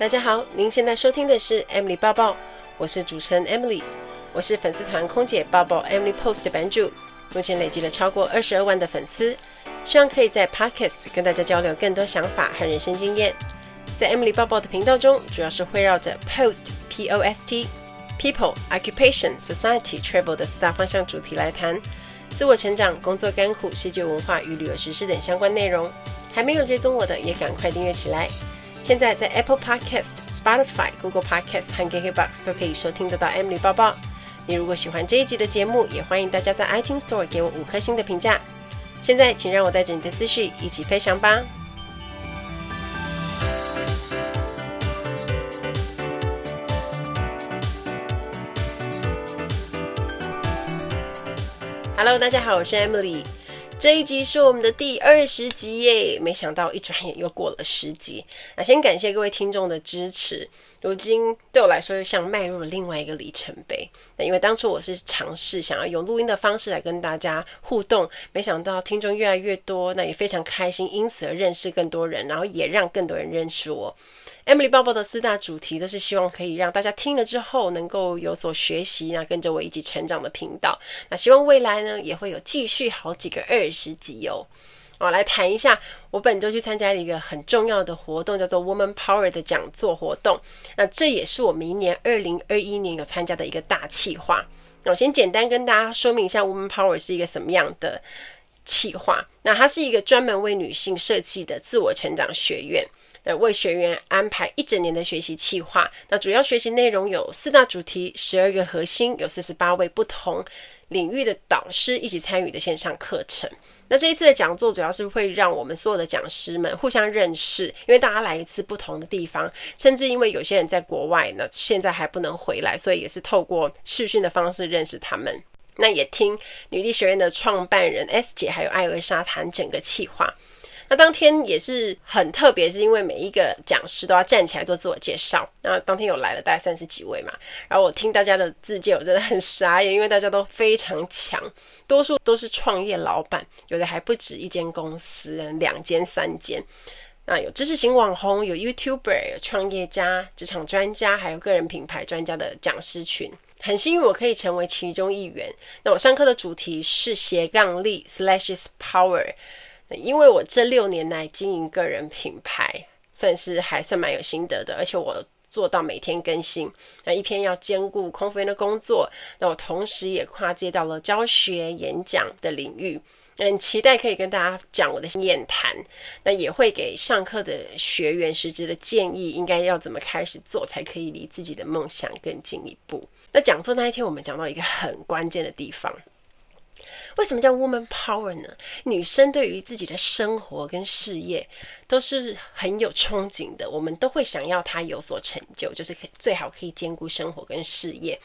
大家好，您现在收听的是 Emily 报报，我是主持人 Emily，我是粉丝团空姐报报 Emily Post 的版主，目前累积了超过二十二万的粉丝，希望可以在 Podcast 跟大家交流更多想法和人生经验。在 Emily 报报的频道中，主要是围绕着 Post P O S T People Occupation Society Travel 的四大方向主题来谈自我成长、工作甘苦、世界文化与旅游实事等相关内容。还没有追踪我的，也赶快订阅起来。现在在 Apple Podcast、Spotify、Google Podcast 和 KKBox 都可以收听得到 Emily 报报。你如果喜欢这一集的节目，也欢迎大家在 iTunes Store 给我五颗星的评价。现在，请让我带着你的思绪一起飞翔吧。Hello，大家好，我是 Emily。这一集是我们的第二十集耶！没想到一转眼又过了十集。那先感谢各位听众的支持，如今对我来说又像迈入了另外一个里程碑。那因为当初我是尝试想要用录音的方式来跟大家互动，没想到听众越来越多，那也非常开心，因此而认识更多人，然后也让更多人认识我。Emily 报报的四大主题都是希望可以让大家听了之后能够有所学习，那跟着我一起成长的频道。那希望未来呢也会有继续好几个二十集哦。我来谈一下，我本周去参加一个很重要的活动，叫做 Woman Power 的讲座活动。那这也是我明年二零二一年有参加的一个大企划。那我先简单跟大家说明一下 Woman Power 是一个什么样的企划。那它是一个专门为女性设计的自我成长学院。呃，为学员安排一整年的学习计划。那主要学习内容有四大主题、十二个核心，有四十八位不同领域的导师一起参与的线上课程。那这一次的讲座主要是会让我们所有的讲师们互相认识，因为大家来一次不同的地方，甚至因为有些人在国外呢，现在还不能回来，所以也是透过视讯的方式认识他们。那也听女力学院的创办人 S 姐还有艾尔莎谈整个计划。那当天也是很特别，是因为每一个讲师都要站起来做自我介绍。那当天有来了大概三十几位嘛，然后我听大家的自介，我真的很傻眼，因为大家都非常强，多数都是创业老板，有的还不止一间公司，两间、三间。那有知识型网红，有 YouTuber，有创业家、职场专家，还有个人品牌专家的讲师群，很幸运我可以成为其中一员。那我上课的主题是斜杠力 Slash Power。因为我这六年来经营个人品牌，算是还算蛮有心得的，而且我做到每天更新，那一篇要兼顾空服员的工作，那我同时也跨界到了教学、演讲的领域，很期待可以跟大家讲我的经验谈，那也会给上课的学员实质的建议，应该要怎么开始做，才可以离自己的梦想更进一步。那讲座那一天，我们讲到一个很关键的地方。为什么叫 Woman Power 呢？女生对于自己的生活跟事业都是很有憧憬的，我们都会想要她有所成就，就是最好可以兼顾生活跟事业。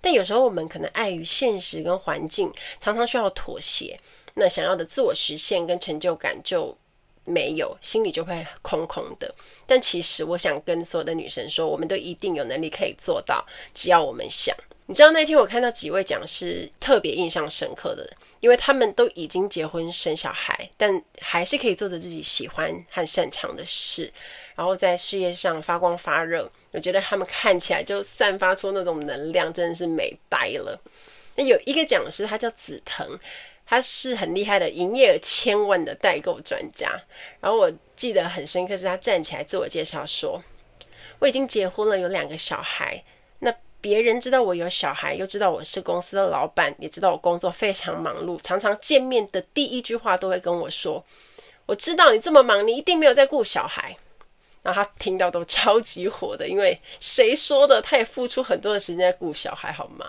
但有时候我们可能碍于现实跟环境，常常需要妥协，那想要的自我实现跟成就感就没有，心里就会空空的。但其实我想跟所有的女生说，我们都一定有能力可以做到，只要我们想。你知道那天我看到几位讲师特别印象深刻的，因为他们都已经结婚生小孩，但还是可以做着自己喜欢和擅长的事，然后在事业上发光发热。我觉得他们看起来就散发出那种能量，真的是美呆了。那有一个讲师，他叫紫藤，他是很厉害的营业额千万的代购专家。然后我记得很深刻，是他站起来自我介绍说：“我已经结婚了，有两个小孩。”别人知道我有小孩，又知道我是公司的老板，也知道我工作非常忙碌，常常见面的第一句话都会跟我说：“我知道你这么忙，你一定没有在顾小孩。”然后他听到都超级火的，因为谁说的？他也付出很多的时间在顾小孩，好吗？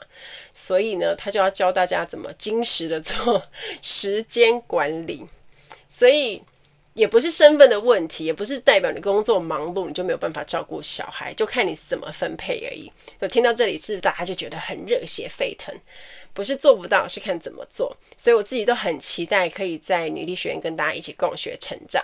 所以呢，他就要教大家怎么精实的做时间管理。所以。也不是身份的问题，也不是代表你工作忙碌你就没有办法照顾小孩，就看你怎么分配而已。就听到这里，是不是大家就觉得很热血沸腾？不是做不到，是看怎么做。所以我自己都很期待可以在女力学院跟大家一起共学成长。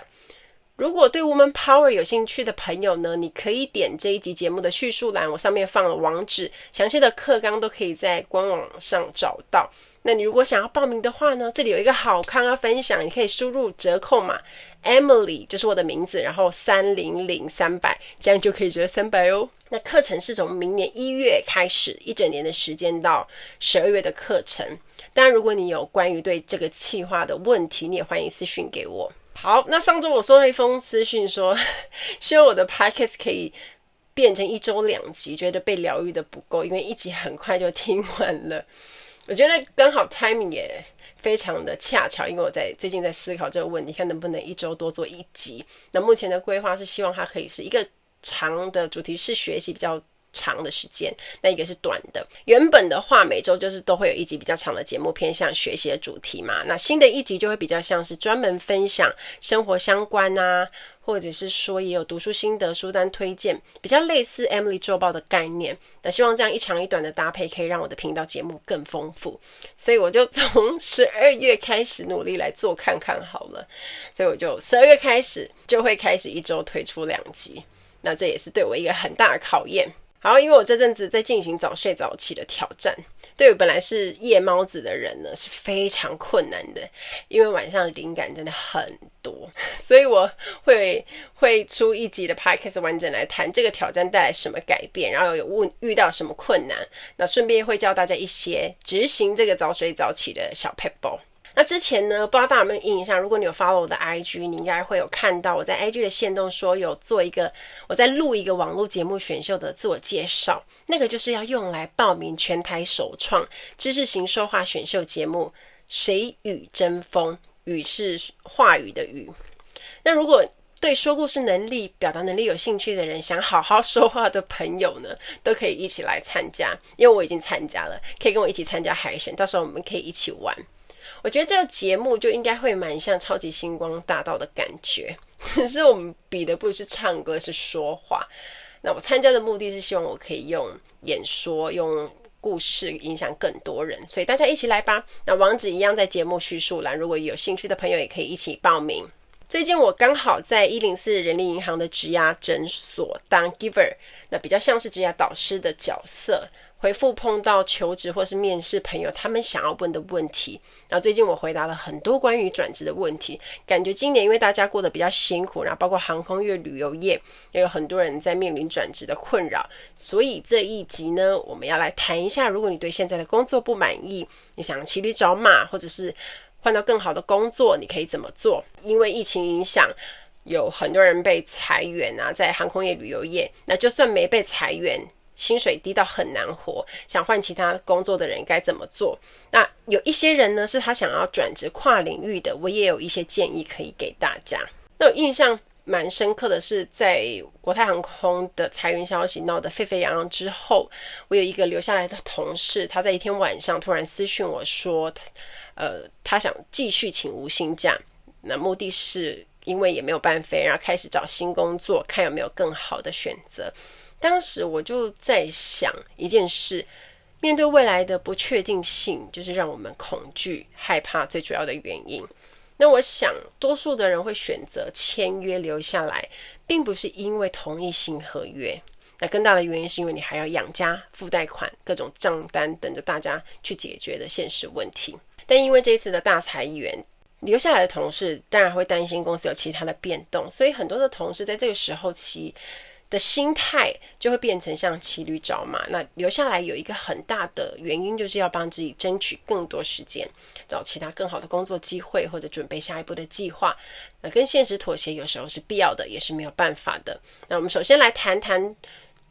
如果对 Woman Power 有兴趣的朋友呢，你可以点这一集节目的叙述栏，我上面放了网址，详细的课纲都可以在官网上找到。那你如果想要报名的话呢，这里有一个好康要分享，你可以输入折扣码 Emily，就是我的名字，然后三零零三百，这样就可以折三百哦。那课程是从明年一月开始，一整年的时间到十二月的课程。当然，如果你有关于对这个企划的问题，你也欢迎私讯给我。好，那上周我收了一封私讯说，希望我的 podcast 可以变成一周两集，觉得被疗愈的不够，因为一集很快就听完了。我觉得刚好 timing 也非常的恰巧，因为我在最近在思考这个问题，看能不能一周多做一集。那目前的规划是希望它可以是一个长的主题式学习比较。长的时间，那一个是短的。原本的话，每周就是都会有一集比较长的节目，偏向学习的主题嘛。那新的一集就会比较像是专门分享生活相关啊，或者是说也有读书心得、书单推荐，比较类似 Emily 周报的概念。那希望这样一长一短的搭配，可以让我的频道节目更丰富。所以我就从十二月开始努力来做看看好了。所以我就十二月开始就会开始一周推出两集。那这也是对我一个很大的考验。好，因为我这阵子在进行早睡早起的挑战，对于本来是夜猫子的人呢是非常困难的，因为晚上灵感真的很多，所以我会会出一集的 podcast 完整来谈这个挑战带来什么改变，然后有问遇到什么困难，那顺便会教大家一些执行这个早睡早起的小撇步。那之前呢，不知道大家有没有印象？如果你有 follow 我的 IG，你应该会有看到我在 IG 的线动说有做一个，我在录一个网络节目选秀的自我介绍，那个就是要用来报名全台首创知识型说话选秀节目《谁与争锋》，语是话语的语。那如果对说故事能力、表达能力有兴趣的人，想好好说话的朋友呢，都可以一起来参加，因为我已经参加了，可以跟我一起参加海选，到时候我们可以一起玩。我觉得这个节目就应该会蛮像超级星光大道的感觉，可 是我们比的不是唱歌，是说话。那我参加的目的是希望我可以用演说、用故事影响更多人，所以大家一起来吧。那网址一样在节目叙述栏，如果有兴趣的朋友也可以一起报名。最近我刚好在一零四人力银行的职涯诊所当 giver，那比较像是职涯导师的角色。回复碰到求职或是面试朋友他们想要问的问题，然后最近我回答了很多关于转职的问题，感觉今年因为大家过得比较辛苦，然后包括航空业、旅游业也有很多人在面临转职的困扰，所以这一集呢，我们要来谈一下，如果你对现在的工作不满意，你想骑驴找马，或者是换到更好的工作，你可以怎么做？因为疫情影响，有很多人被裁员啊，在航空业、旅游业，那就算没被裁员。薪水低到很难活，想换其他工作的人该怎么做？那有一些人呢，是他想要转职跨领域的，我也有一些建议可以给大家。那我印象蛮深刻的是，在国泰航空的裁员消息闹得沸沸扬扬之后，我有一个留下来的同事，他在一天晚上突然私讯我说，呃，他想继续请无薪假，那目的是因为也没有办法，然后开始找新工作，看有没有更好的选择。当时我就在想一件事，面对未来的不确定性，就是让我们恐惧、害怕最主要的原因。那我想，多数的人会选择签约留下来，并不是因为同意新合约，那更大的原因是因为你还要养家、付贷款、各种账单等着大家去解决的现实问题。但因为这一次的大裁员，留下来的同事当然会担心公司有其他的变动，所以很多的同事在这个时候其的心态就会变成像骑驴找马，那留下来有一个很大的原因，就是要帮自己争取更多时间，找其他更好的工作机会，或者准备下一步的计划。那跟现实妥协有时候是必要的，也是没有办法的。那我们首先来谈谈，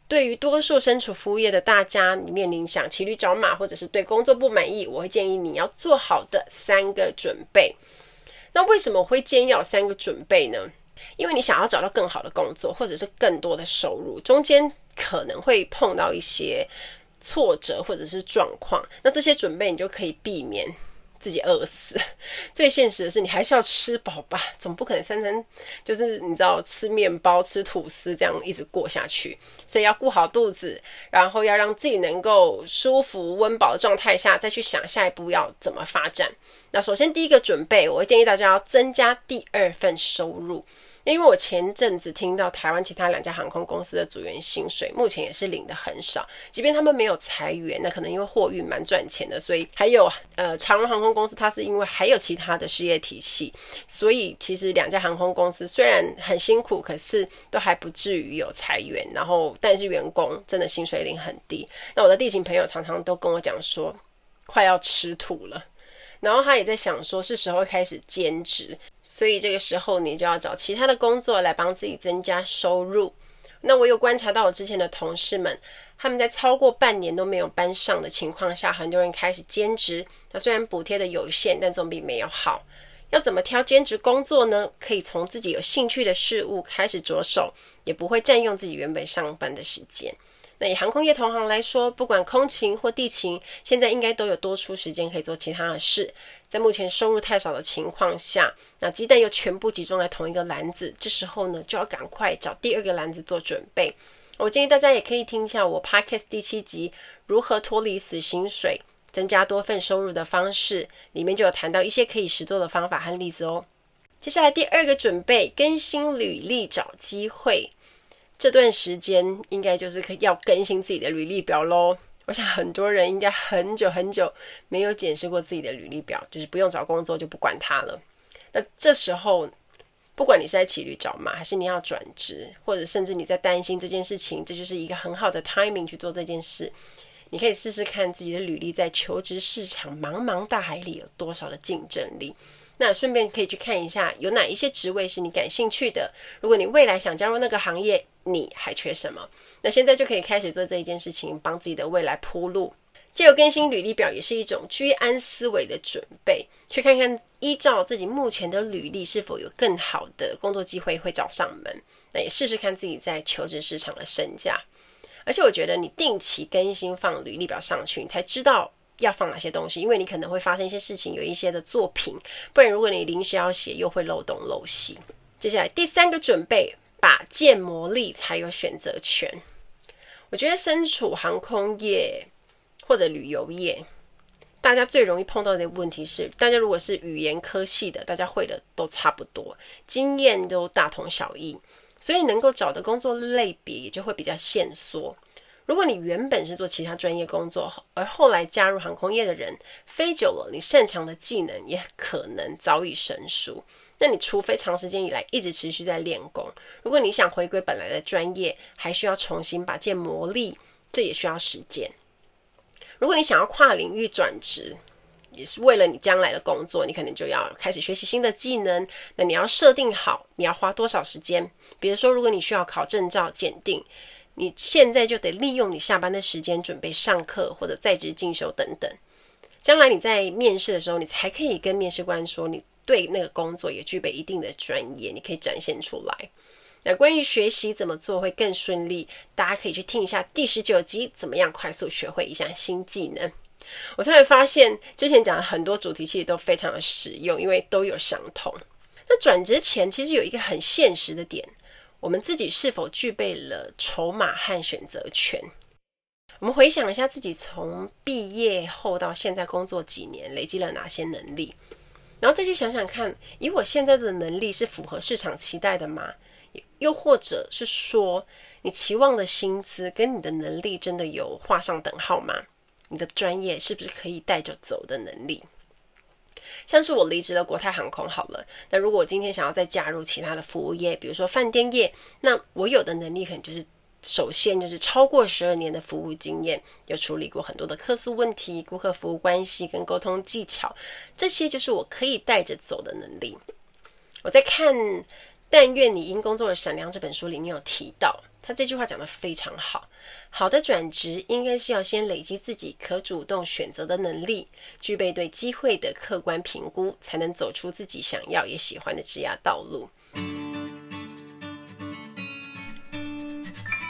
对于多数身处服务业的大家，你面临想骑驴找马，或者是对工作不满意，我会建议你要做好的三个准备。那为什么会建议要有三个准备呢？因为你想要找到更好的工作，或者是更多的收入，中间可能会碰到一些挫折或者是状况，那这些准备你就可以避免自己饿死。最现实的是，你还是要吃饱吧，总不可能三餐就是你知道吃面包、吃吐司这样一直过下去。所以要顾好肚子，然后要让自己能够舒服、温饱的状态下，再去想下一步要怎么发展。那首先第一个准备，我会建议大家要增加第二份收入。因为我前阵子听到台湾其他两家航空公司的组员薪水目前也是领的很少，即便他们没有裁员，那可能因为货运蛮赚钱的，所以还有呃长荣航空公司，它是因为还有其他的事业体系，所以其实两家航空公司虽然很辛苦，可是都还不至于有裁员，然后但是员工真的薪水领很低。那我的地勤朋友常常都跟我讲说，快要吃土了。然后他也在想说，是时候开始兼职，所以这个时候你就要找其他的工作来帮自己增加收入。那我有观察到我之前的同事们，他们在超过半年都没有班上的情况下，很多人开始兼职。那虽然补贴的有限，但总比没有好。要怎么挑兼职工作呢？可以从自己有兴趣的事物开始着手，也不会占用自己原本上班的时间。那以航空业同行来说，不管空勤或地勤，现在应该都有多出时间可以做其他的事。在目前收入太少的情况下，那鸡蛋又全部集中在同一个篮子，这时候呢，就要赶快找第二个篮子做准备。我建议大家也可以听一下我 Podcast 第七集《如何脱离死薪水，增加多份收入的方式》，里面就有谈到一些可以实做的方法和例子哦。接下来第二个准备，更新履历找机会。这段时间应该就是要更新自己的履历表喽。我想很多人应该很久很久没有检视过自己的履历表，就是不用找工作就不管它了。那这时候，不管你是在骑驴找马，还是你要转职，或者甚至你在担心这件事情，这就是一个很好的 timing 去做这件事。你可以试试看自己的履历在求职市场茫茫大海里有多少的竞争力。那顺便可以去看一下有哪一些职位是你感兴趣的。如果你未来想加入那个行业，你还缺什么？那现在就可以开始做这一件事情，帮自己的未来铺路。借由更新履历表也是一种居安思危的准备，去看看依照自己目前的履历是否有更好的工作机会会找上门。那也试试看自己在求职市场的身价。而且我觉得你定期更新放履历表上去，你才知道。要放哪些东西？因为你可能会发生一些事情，有一些的作品，不然如果你临时要写，又会漏洞漏细。接下来第三个准备，把建模力才有选择权。我觉得身处航空业或者旅游业，大家最容易碰到的问题是，大家如果是语言科系的，大家会的都差不多，经验都大同小异，所以能够找的工作类别也就会比较限缩。如果你原本是做其他专业工作，而后来加入航空业的人，飞久了，你擅长的技能也可能早已生疏。那你除非长时间以来一直持续在练功，如果你想回归本来的专业，还需要重新把建模力，这也需要时间。如果你想要跨领域转职，也是为了你将来的工作，你可能就要开始学习新的技能。那你要设定好你要花多少时间，比如说，如果你需要考证照检定。你现在就得利用你下班的时间准备上课或者在职进修等等，将来你在面试的时候，你才可以跟面试官说你对那个工作也具备一定的专业，你可以展现出来。那关于学习怎么做会更顺利，大家可以去听一下第十九集，怎么样快速学会一项新技能。我突然发现之前讲的很多主题其实都非常的实用，因为都有相同。那转职前其实有一个很现实的点。我们自己是否具备了筹码和选择权？我们回想一下自己从毕业后到现在工作几年，累积了哪些能力，然后再去想想看，以我现在的能力是符合市场期待的吗？又或者是说，你期望的薪资跟你的能力真的有画上等号吗？你的专业是不是可以带着走的能力？像是我离职了国泰航空好了，那如果我今天想要再加入其他的服务业，比如说饭店业，那我有的能力可能就是，首先就是超过十二年的服务经验，有处理过很多的客诉问题、顾客服务关系跟沟通技巧，这些就是我可以带着走的能力。我在看《但愿你因工作而闪亮》这本书里面有提到。他这句话讲得非常好，好的转职应该是要先累积自己可主动选择的能力，具备对机会的客观评估，才能走出自己想要也喜欢的职业道路。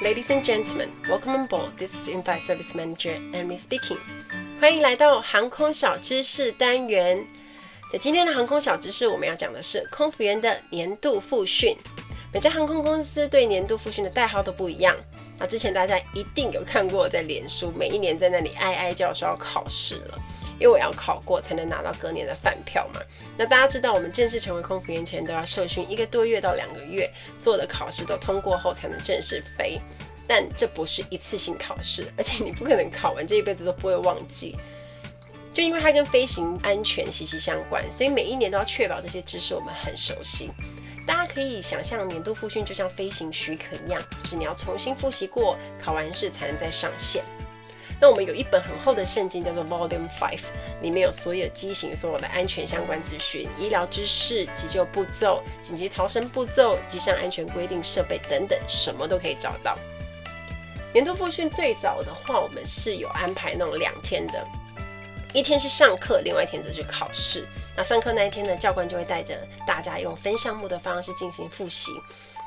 Ladies and gentlemen, welcome on board. This is In-Flight Service Manager Amy speaking. 欢迎来到航空小知识单元。在今天的航空小知识，我们要讲的是空服员的年度复训。每家航空公司对年度复训的代号都不一样。那之前大家一定有看过我在脸书，每一年在那里哀哀叫说要考试了，因为我要考过才能拿到隔年的饭票嘛。那大家知道，我们正式成为空服员前都要受训一个多月到两个月，所有的考试都通过后才能正式飞。但这不是一次性考试，而且你不可能考完这一辈子都不会忘记。就因为它跟飞行安全息息相关，所以每一年都要确保这些知识我们很熟悉。大家可以想象年度复训就像飞行许可一样，就是你要重新复习过，考完试才能再上线。那我们有一本很厚的圣经，叫做 Volume Five，里面有所有机型所有的安全相关资讯、医疗知识、急救步骤、紧急逃生步骤、机上安全规定、设备等等，什么都可以找到。年度复训最早的话，我们是有安排那种两天的，一天是上课，另外一天则是考试。那上课那一天呢，教官就会带着大家用分项目的方式进行复习。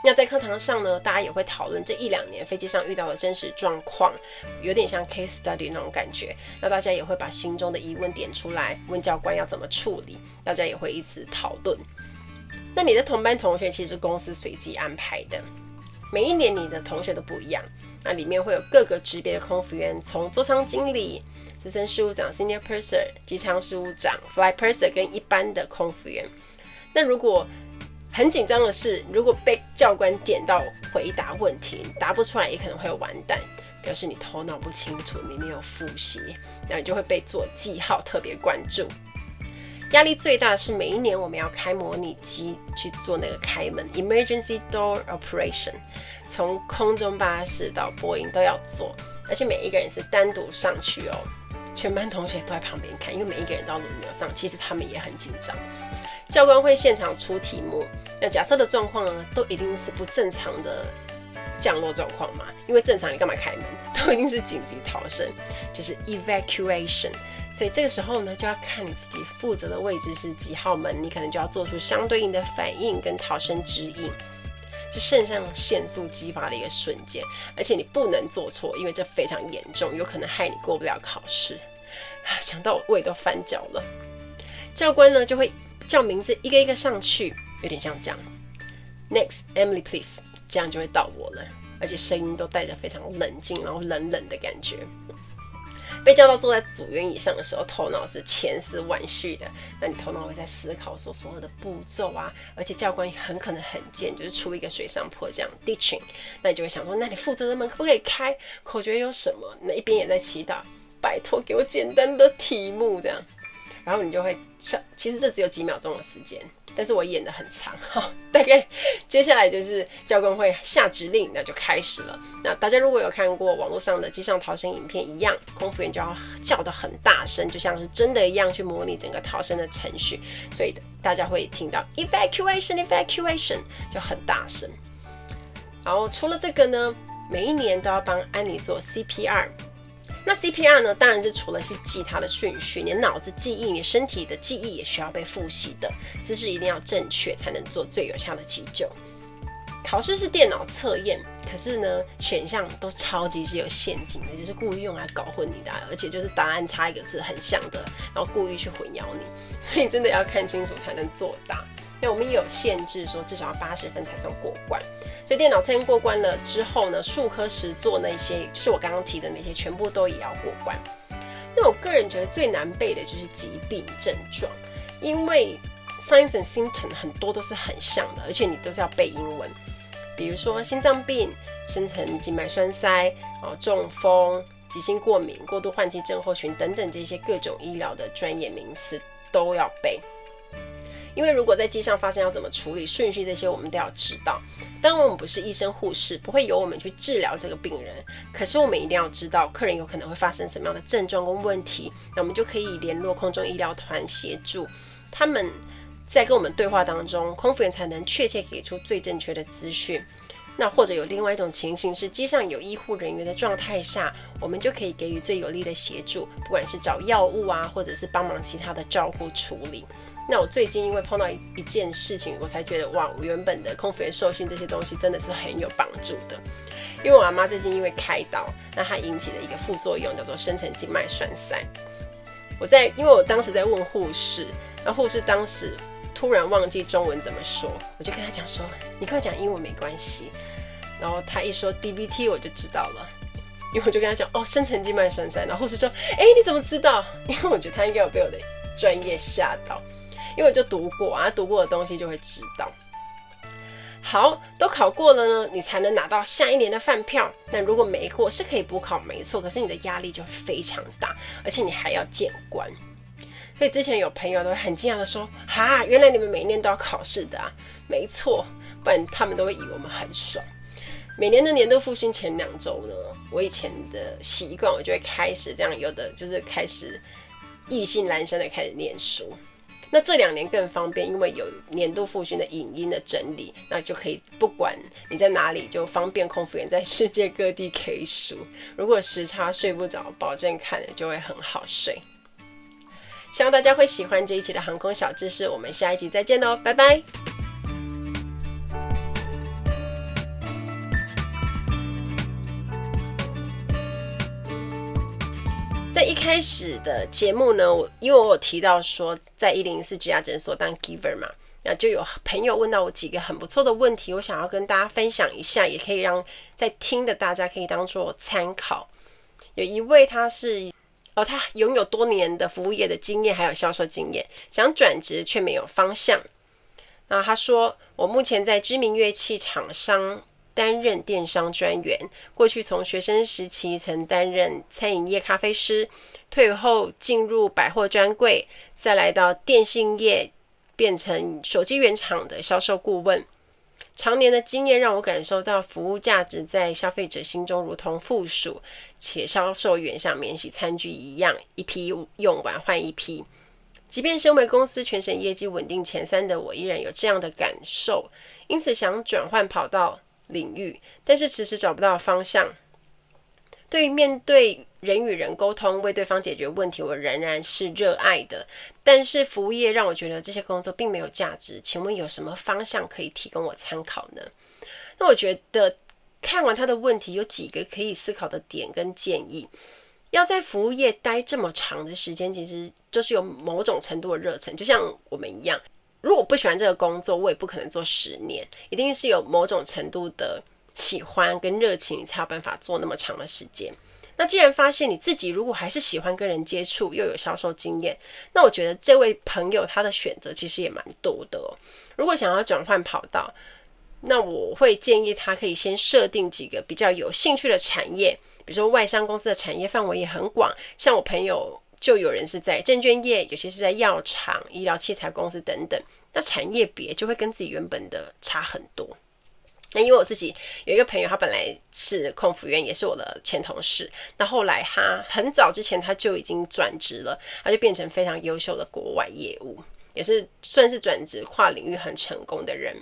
那在课堂上呢，大家也会讨论这一两年飞机上遇到的真实状况，有点像 case study 那种感觉。那大家也会把心中的疑问点出来，问教官要怎么处理，大家也会一起讨论。那你的同班同学其实公司随机安排的，每一年你的同学都不一样。那里面会有各个职别的空服员，从座舱经理、资深事务长 （Senior Purser）、机舱事务长 （Fly Purser） 跟一般的空服员。那如果很紧张的是，如果被教官点到回答问题，答不出来也可能会完蛋，表示你头脑不清楚，你没有复习，然后你就会被做记号，特别关注。压力最大的是每一年我们要开模拟机去做那个开门 （Emergency Door Operation），从空中巴士到波音都要做，而且每一个人是单独上去哦，全班同学都在旁边看，因为每一个人都要轮流上，其实他们也很紧张。教官会现场出题目，那假设的状况呢，都一定是不正常的降落状况嘛？因为正常你干嘛开门？都一定是紧急逃生，就是 evacuation。所以这个时候呢，就要看你自己负责的位置是几号门，你可能就要做出相对应的反应跟逃生指引，是肾上腺素激发的一个瞬间，而且你不能做错，因为这非常严重，有可能害你过不了考试。想到我胃都翻搅了，教官呢就会。叫名字一个一个上去，有点像这样。Next, Emily, please，这样就会到我了，而且声音都带着非常冷静，然后冷冷的感觉。被叫到坐在组员椅上的时候，头脑是千丝万绪的。那你头脑会在思考说所有的步骤啊，而且教官很可能很贱，就是出一个水上坡这样 ditching。那你就会想说，那你负责的门可不可以开？口诀有什么？那一边也在祈祷，拜托给我简单的题目这样。然后你就会上，其实这只有几秒钟的时间，但是我演得很长哈。大概接下来就是教官会下指令，那就开始了。那大家如果有看过网络上的机上逃生影片一样，空服员就要叫得很大声，就像是真的一样去模拟整个逃生的程序，所以大家会听到 evacuation evacuation 就很大声。然后除了这个呢，每一年都要帮安妮做 CPR。那 CPR 呢？当然是除了去记它的顺序，你脑子记忆，你身体的记忆也需要被复习的，姿势一定要正确，才能做最有效的急救。考试是电脑测验，可是呢，选项都超级是有陷阱的，就是故意用来搞混你的，而且就是答案差一个字很像的，然后故意去混淆你，所以真的要看清楚才能作答。那我们也有限制，说至少要八十分才算过关。所以电脑测验过关了之后呢，数科实作那些，就是我刚刚提的那些，全部都也要过关。那我个人觉得最难背的就是疾病症状，因为 signs and symptom 很多都是很像的，而且你都是要背英文。比如说心脏病、深层静脉栓塞、哦中风、急性过敏、过度换气症候群等等这些各种医疗的专业名词都要背。因为如果在机上发生要怎么处理顺序这些，我们都要知道。当然，我们不是医生护士，不会由我们去治疗这个病人。可是我们一定要知道客人有可能会发生什么样的症状跟问题，那我们就可以联络空中医疗团协助他们，在跟我们对话当中，空服员才能确切给出最正确的资讯。那或者有另外一种情形是，机上有医护人员的状态下，我们就可以给予最有力的协助，不管是找药物啊，或者是帮忙其他的照护处理。那我最近因为碰到一一件事情，我才觉得哇，我原本的空腹员受训这些东西真的是很有帮助的。因为我阿妈最近因为开刀，那她引起了一个副作用，叫做深层静脉栓塞。我在，因为我当时在问护士，那护士当时突然忘记中文怎么说，我就跟他讲说：“你跟我讲英文没关系。”然后他一说 DVT，我就知道了。因为我就跟他讲哦，深层静脉栓塞，然后护士说，哎，你怎么知道？因为我觉得他应该有被我的专业吓到，因为我就读过啊，读过的东西就会知道。好，都考过了呢，你才能拿到下一年的饭票。但如果没过，是可以补考，没错，可是你的压力就非常大，而且你还要见官。所以之前有朋友都很惊讶的说：“哈，原来你们每年都要考试的啊？”没错，不然他们都会以为我们很爽。每年的年度复训前两周呢，我以前的习惯，我就会开始这样，有的就是开始意兴阑珊的开始念书。那这两年更方便，因为有年度复训的影音的整理，那就可以不管你在哪里，就方便空服员在世界各地可以数。如果时差睡不着，保证看了就会很好睡。希望大家会喜欢这一期的航空小知识，我们下一集再见喽，拜拜。在一开始的节目呢，我因为我有提到说在一零四职涯诊所当 giver 嘛，那就有朋友问到我几个很不错的问题，我想要跟大家分享一下，也可以让在听的大家可以当做参考。有一位他是。哦，他拥有多年的服务业的经验，还有销售经验，想转职却没有方向。那他说：“我目前在知名乐器厂商担任电商专员，过去从学生时期曾担任餐饮业咖啡师，退后进入百货专柜，再来到电信业，变成手机原厂的销售顾问。”常年的经验让我感受到服务价值在消费者心中如同负数，且销售员像免洗餐具一样，一批用完换一批。即便身为公司全省业绩稳定前三的我，依然有这样的感受，因此想转换跑道领域，但是迟迟找不到方向。对于面对人与人沟通，为对方解决问题，我仍然是热爱的。但是服务业让我觉得这些工作并没有价值。请问有什么方向可以提供我参考呢？那我觉得看完他的问题，有几个可以思考的点跟建议。要在服务业待这么长的时间，其实就是有某种程度的热忱。就像我们一样，如果不喜欢这个工作，我也不可能做十年。一定是有某种程度的。喜欢跟热情，你才有办法做那么长的时间。那既然发现你自己如果还是喜欢跟人接触，又有销售经验，那我觉得这位朋友他的选择其实也蛮多的。如果想要转换跑道，那我会建议他可以先设定几个比较有兴趣的产业，比如说外商公司的产业范围也很广，像我朋友就有人是在证券业，有些是在药厂、医疗器材公司等等，那产业别就会跟自己原本的差很多。那因为我自己有一个朋友，他本来是空服员，也是我的前同事。那后来他很早之前他就已经转职了，他就变成非常优秀的国外业务，也是算是转职跨领域很成功的人。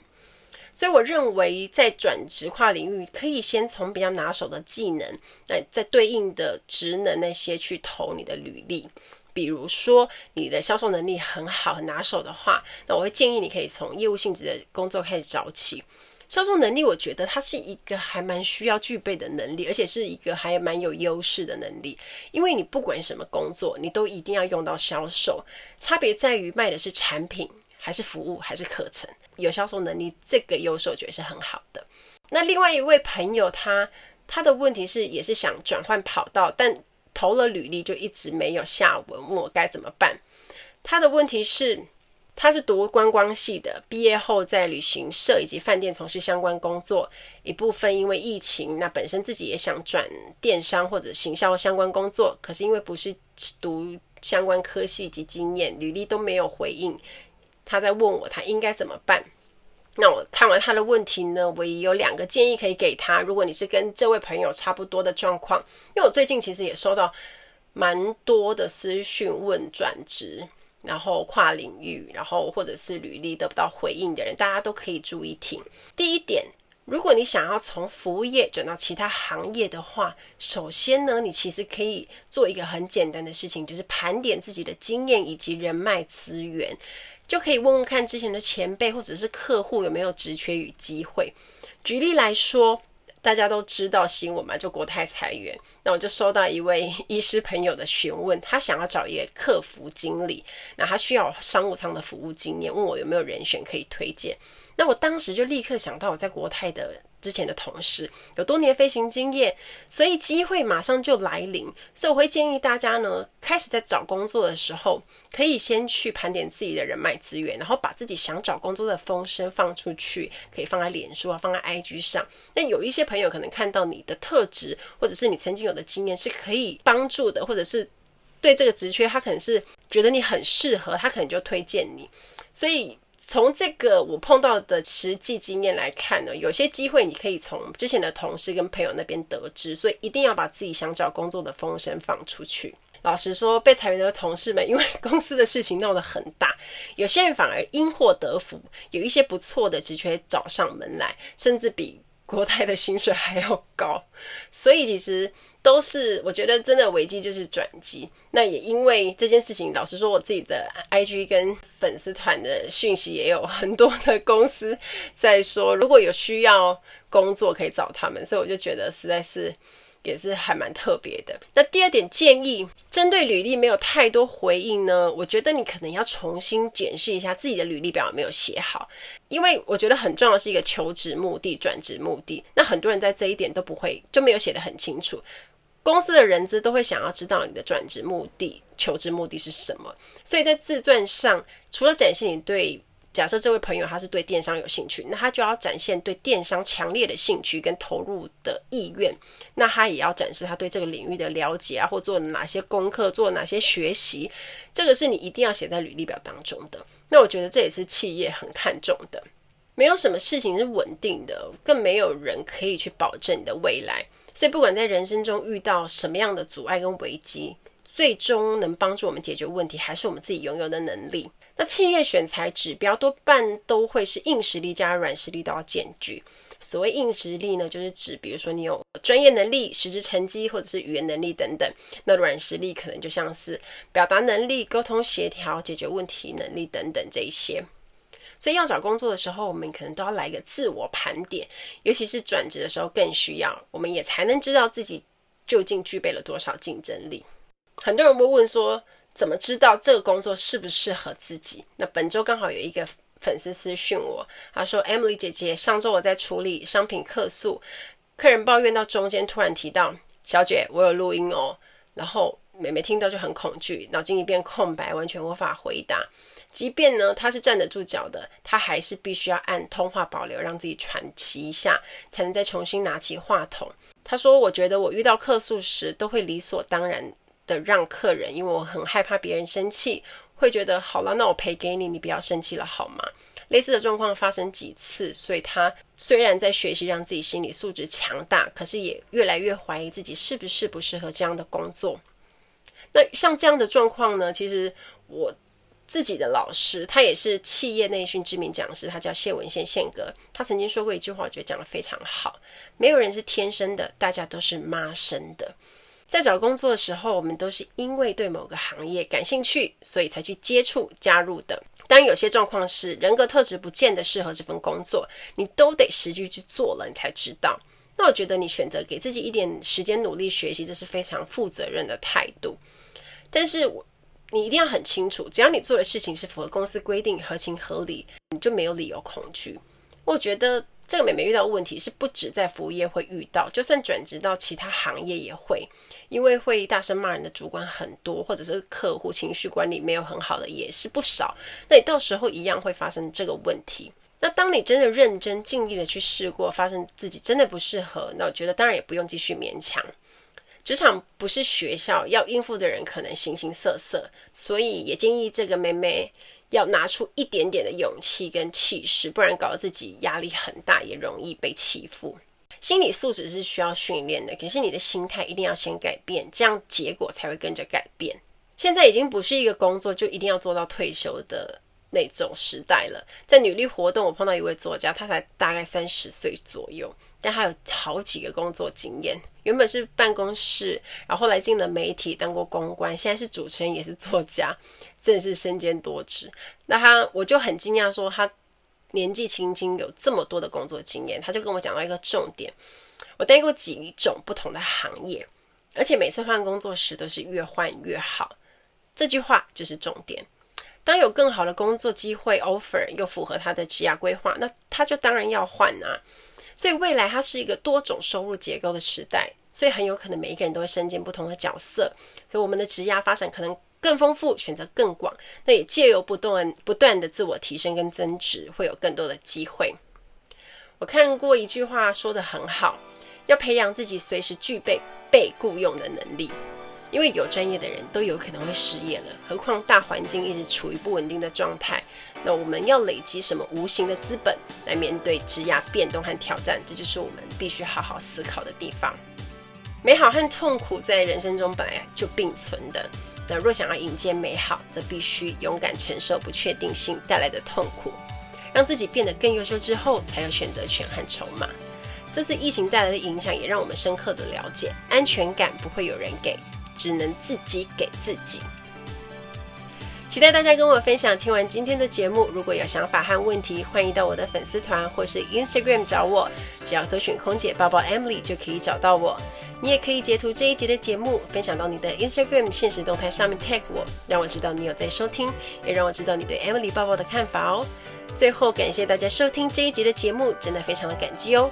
所以我认为，在转职跨领域，可以先从比较拿手的技能，那在对应的职能那些去投你的履历。比如说你的销售能力很好、很拿手的话，那我会建议你可以从业务性质的工作开始找起。销售能力，我觉得它是一个还蛮需要具备的能力，而且是一个还蛮有优势的能力。因为你不管什么工作，你都一定要用到销售，差别在于卖的是产品，还是服务，还是课程。有销售能力这个优势，我觉得是很好的。那另外一位朋友他，他的问题是，也是想转换跑道，但投了履历就一直没有下文，问我该怎么办？他的问题是。他是读观光系的，毕业后在旅行社以及饭店从事相关工作，一部分因为疫情，那本身自己也想转电商或者行销相关工作，可是因为不是读相关科系及经验，履历都没有回应。他在问我他应该怎么办？那我看完他的问题呢，我也有两个建议可以给他。如果你是跟这位朋友差不多的状况，因为我最近其实也收到蛮多的私讯问转职。然后跨领域，然后或者是履历得不到回应的人，大家都可以注意听。第一点，如果你想要从服务业转到其他行业的话，首先呢，你其实可以做一个很简单的事情，就是盘点自己的经验以及人脉资源，就可以问问看之前的前辈或者是客户有没有职缺与机会。举例来说。大家都知道新闻嘛，就国泰裁员。那我就收到一位医师朋友的询问，他想要找一个客服经理，那他需要商务舱的服务经验，问我有没有人选可以推荐。那我当时就立刻想到我在国泰的之前的同事，有多年飞行经验，所以机会马上就来临。所以我会建议大家呢，开始在找工作的时候，可以先去盘点自己的人脉资源，然后把自己想找工作的风声放出去，可以放在脸书啊，放在 IG 上。那有一些朋友可能看到你的特质，或者是你曾经有的经验是可以帮助的，或者是对这个职缺，他可能是觉得你很适合，他可能就推荐你。所以。从这个我碰到的实际经验来看呢，有些机会你可以从之前的同事跟朋友那边得知，所以一定要把自己想找工作的风声放出去。老实说，被裁员的同事们，因为公司的事情闹得很大，有些人反而因祸得福，有一些不错的职缺找上门来，甚至比国泰的薪水还要高，所以其实都是我觉得真的危机就是转机。那也因为这件事情，老实说，我自己的 IG 跟粉丝团的讯息也有很多的公司在说，如果有需要工作可以找他们，所以我就觉得实在是。也是还蛮特别的。那第二点建议，针对履历没有太多回应呢，我觉得你可能要重新检视一下自己的履历表有没有写好，因为我觉得很重要的是一个求职目的、转职目的。那很多人在这一点都不会，就没有写得很清楚。公司的人资都会想要知道你的转职目的、求职目的是什么，所以在自传上，除了展现你对假设这位朋友他是对电商有兴趣，那他就要展现对电商强烈的兴趣跟投入的意愿。那他也要展示他对这个领域的了解啊，或做哪些功课，做哪些学习。这个是你一定要写在履历表当中的。那我觉得这也是企业很看重的。没有什么事情是稳定的，更没有人可以去保证你的未来。所以不管在人生中遇到什么样的阻碍跟危机，最终能帮助我们解决问题，还是我们自己拥有的能力。那企业选才指标多半都会是硬实力加软实力都要兼具。所谓硬实力呢，就是指比如说你有专业能力、实质成绩或者是语言能力等等。那软实力可能就像是表达能力、沟通协调、解决问题能力等等这一些。所以要找工作的时候，我们可能都要来一个自我盘点，尤其是转职的时候更需要，我们也才能知道自己究竟具备了多少竞争力。很多人会问说，怎么知道这个工作适不适合自己？那本周刚好有一个粉丝私讯我，他说：“Emily 姐姐，上周我在处理商品客诉，客人抱怨到中间突然提到，小姐，我有录音哦。”然后妹妹听到就很恐惧，脑筋一片空白，完全无法回答。即便呢，她是站得住脚的，她还是必须要按通话保留，让自己喘息一下，才能再重新拿起话筒。她说：“我觉得我遇到客诉时，都会理所当然。”的让客人，因为我很害怕别人生气，会觉得好了，那我赔给你，你不要生气了好吗？类似的状况发生几次，所以他虽然在学习让自己心理素质强大，可是也越来越怀疑自己是不是不适合这样的工作。那像这样的状况呢，其实我自己的老师，他也是企业内训知名讲师，他叫谢文宪宪哥，他曾经说过一句话，我觉得讲得非常好：没有人是天生的，大家都是妈生的。在找工作的时候，我们都是因为对某个行业感兴趣，所以才去接触、加入的。当然，有些状况是人格特质不见得适合这份工作，你都得实际去做了，你才知道。那我觉得你选择给自己一点时间努力学习，这是非常负责任的态度。但是，我你一定要很清楚，只要你做的事情是符合公司规定、合情合理，你就没有理由恐惧。我觉得。这个妹妹遇到问题是不止在服务业会遇到，就算转职到其他行业也会，因为会大声骂人的主管很多，或者是客户情绪管理没有很好的也是不少。那你到时候一样会发生这个问题。那当你真的认真尽力的去试过，发现自己真的不适合，那我觉得当然也不用继续勉强。职场不是学校，要应付的人可能形形色色，所以也建议这个妹妹。要拿出一点点的勇气跟气势，不然搞得自己压力很大，也容易被欺负。心理素质是需要训练的，可是你的心态一定要先改变，这样结果才会跟着改变。现在已经不是一个工作就一定要做到退休的那种时代了。在女力活动，我碰到一位作家，他才大概三十岁左右，但他有好几个工作经验。原本是办公室，然后后来进了媒体，当过公关，现在是主持人，也是作家，真的是身兼多职。那他我就很惊讶，说他年纪轻轻有这么多的工作经验。他就跟我讲到一个重点：我待过几种不同的行业，而且每次换工作时都是越换越好。这句话就是重点。当有更好的工作机会 offer 又符合他的职业规划，那他就当然要换啊。所以未来它是一个多种收入结构的时代，所以很有可能每一个人都会身兼不同的角色，所以我们的职涯发展可能更丰富，选择更广，那也借由不断不断的自我提升跟增值，会有更多的机会。我看过一句话说的很好，要培养自己随时具备被雇佣的能力。因为有专业的人都有可能会失业了，何况大环境一直处于不稳定的状态。那我们要累积什么无形的资本来面对职涯变动和挑战？这就是我们必须好好思考的地方。美好和痛苦在人生中本来就并存的。那若想要迎接美好，则必须勇敢承受不确定性带来的痛苦，让自己变得更优秀之后，才有选择权和筹码。这次疫情带来的影响，也让我们深刻的了解，安全感不会有人给。只能自己给自己。期待大家跟我分享。听完今天的节目，如果有想法和问题，欢迎到我的粉丝团或是 Instagram 找我，只要搜寻“空姐抱抱 Emily” 就可以找到我。你也可以截图这一集的节目，分享到你的 Instagram 现实动态上面 tag 我，让我知道你有在收听，也让我知道你对 Emily 抱抱的看法哦。最后，感谢大家收听这一集的节目，真的非常的感激哦。